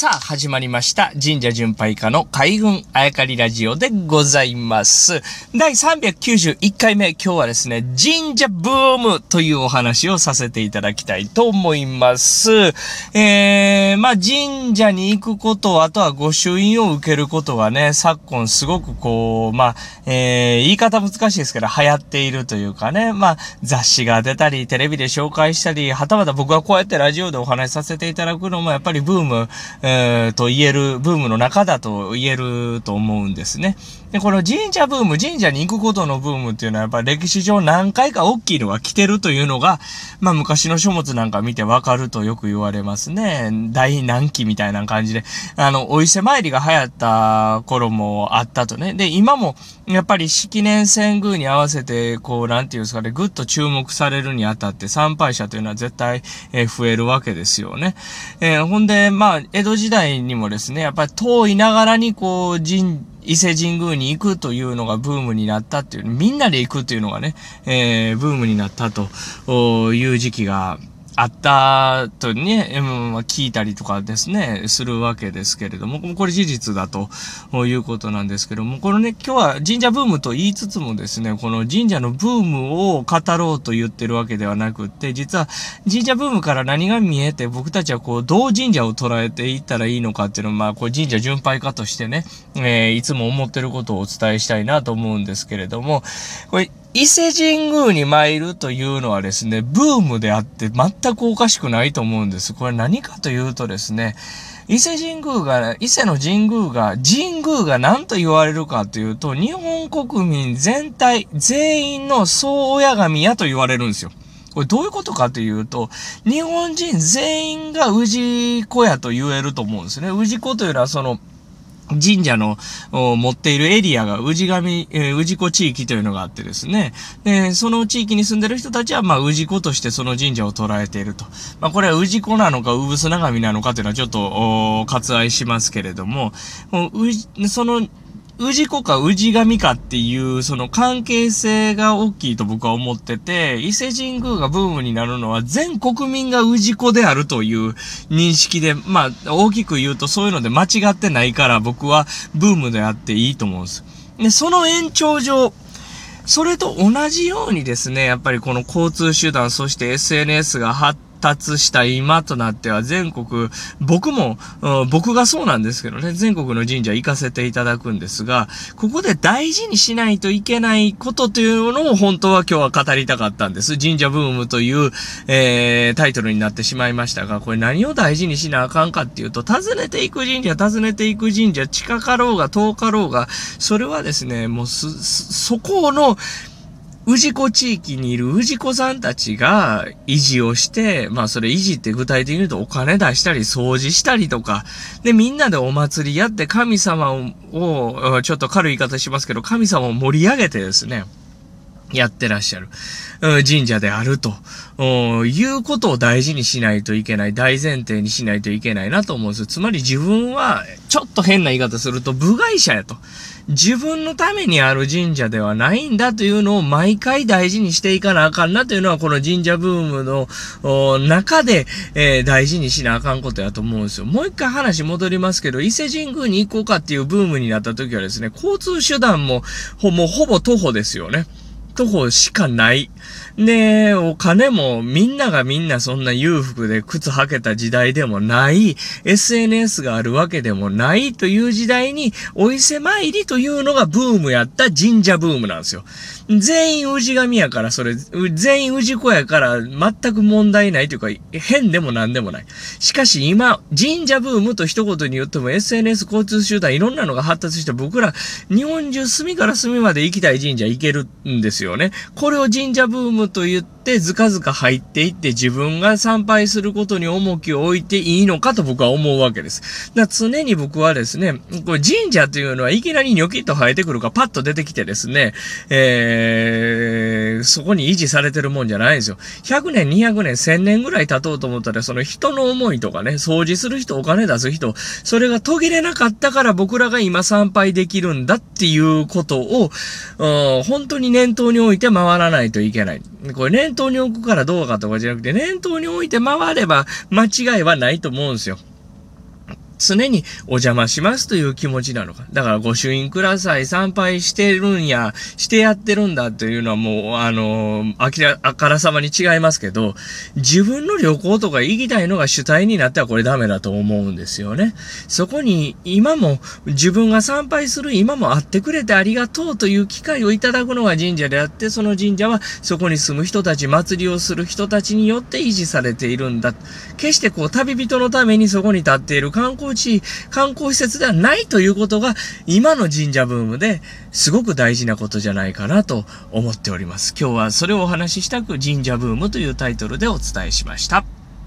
さあ、始まりました。神社巡拝家の海軍あやかりラジオでございます。第391回目、今日はですね、神社ブームというお話をさせていただきたいと思います。えー、まあ、神社に行くこと、あとは御朱印を受けることがね、昨今すごくこう、まあ、えー、言い方難しいですけど、流行っているというかね、まあ、雑誌が出たり、テレビで紹介したり、はたまた僕はこうやってラジオでお話しさせていただくのも、やっぱりブーム、えー、と言える、ブームの中だと言えると思うんですね。で、この神社ブーム、神社に行くことのブームっていうのはやっぱ歴史上何回か大きいのが来てるというのが、まあ昔の書物なんか見てわかるとよく言われますね。大難期みたいな感じで、あの、お伊勢参りが流行った頃もあったとね。で、今もやっぱり式年遷宮に合わせて、こう、なんていうんですかね、ぐっと注目されるにあたって参拝者というのは絶対、え、増えるわけですよね。えー、ほんで、まあ、江戸時代にもですね、やっぱり遠いながらにこう、神、伊勢神宮に行くというのがブームになったっていう、みんなで行くというのがね、えー、ブームになったという時期があったとね、うん、聞いたりとかですね、するわけですけれども、これ事実だということなんですけども、このね、今日は神社ブームと言いつつもですね、この神社のブームを語ろうと言ってるわけではなくって、実は神社ブームから何が見えて、僕たちはこう、どう神社を捉えていったらいいのかっていうのを、まあ、これ神社巡拝家としてね、えー、いつも思ってることをお伝えしたいなと思うんですけれども、これ、伊勢神宮に参るというのはですね、ブームであって全くおかしくないと思うんです。これ何かというとですね、伊勢神宮が、伊勢の神宮が、神宮が何と言われるかというと、日本国民全体、全員の総親神やと言われるんですよ。これどういうことかというと、日本人全員が氏子やと言えると思うんですね。氏子というのはその、神社の持っているエリアが氏神、えー、氏子地域というのがあってですね。で、その地域に住んでる人たちは、まあ、氏子としてその神社を捉えていると。まあ、これは氏子なのか、産砂神なのかというのはちょっと、割愛しますけれども、その氏子か氏神かっていう、その関係性が大きいと僕は思ってて、伊勢神宮がブームになるのは全国民が氏子であるという認識で、まあ、大きく言うとそういうので間違ってないから僕はブームであっていいと思うんです。で、その延長上、それと同じようにですね、やっぱりこの交通手段、そして SNS が発達した今となっては全国、僕も、僕がそうなんですけどね、全国の神社行かせていただくんですが、ここで大事にしないといけないことというのを本当は今日は語りたかったんです。神社ブームという、えー、タイトルになってしまいましたが、これ何を大事にしなあかんかっていうと、訪ねていく神社、訪ねていく神社、近かろうが遠かろうが、それはですね、もうす、そこの、氏子地域にいる氏子さんたちが維持をして、まあそれ維持って具体的に言うとお金出したり掃除したりとか、でみんなでお祭りやって神様を、ちょっと軽い言い方しますけど、神様を盛り上げてですね、やってらっしゃる、神社であると、いうことを大事にしないといけない、大前提にしないといけないなと思うんです。つまり自分は、ちょっと変な言い方すると、部外者やと。自分のためにある神社ではないんだというのを毎回大事にしていかなあかんなというのはこの神社ブームの中で、えー、大事にしなあかんことやと思うんですよ。もう一回話戻りますけど、伊勢神宮に行こうかっていうブームになった時はですね、交通手段もほもうほぼ徒歩ですよね。徒歩しかない。で、お金もみんながみんなそんな裕福で靴履けた時代でもない、SNS があるわけでもないという時代に、お伊勢参りというのがブームやった神社ブームなんですよ。全員氏神やから、それ、全員氏子やから全く問題ないというか、変でも何でもない。しかし今、神社ブームと一言に言っても SNS 交通集団いろんなのが発達して僕ら日本中隅から隅まで行きたい神社行けるんですよよね。これを神社ブームと言ってずかずか入っていって自分が参拝することに重きを置いていいのかと僕は思うわけです。だ常に僕はですね、これ神社というのはいきなりニョキッと生えてくるかパッと出てきてですね、えーそこに維持されてるもんじゃないんですよ。100年、200年、1000年ぐらい経とうと思ったら、その人の思いとかね、掃除する人、お金出す人、それが途切れなかったから僕らが今参拝できるんだっていうことを、本当に念頭に置いて回らないといけない。これ念頭に置くからどうかとかじゃなくて、念頭に置いて回れば間違いはないと思うんですよ。常にお邪魔しますという気持ちなのか。だから御朱印ください、参拝してるんや、してやってるんだというのはもう、あの、あきら、あからさまに違いますけど、自分の旅行とか行きたいのが主体になってはこれダメだと思うんですよね。そこに今も自分が参拝する今も会ってくれてありがとうという機会をいただくのが神社であって、その神社はそこに住む人たち、祭りをする人たちによって維持されているんだ。決してこう旅人のためにそこに立っている観光光地、観光施設ではないということが今の神社ブームですごく大事なことじゃないかなと思っております。今日はそれをお話ししたく神社ブームというタイトルでお伝えしました。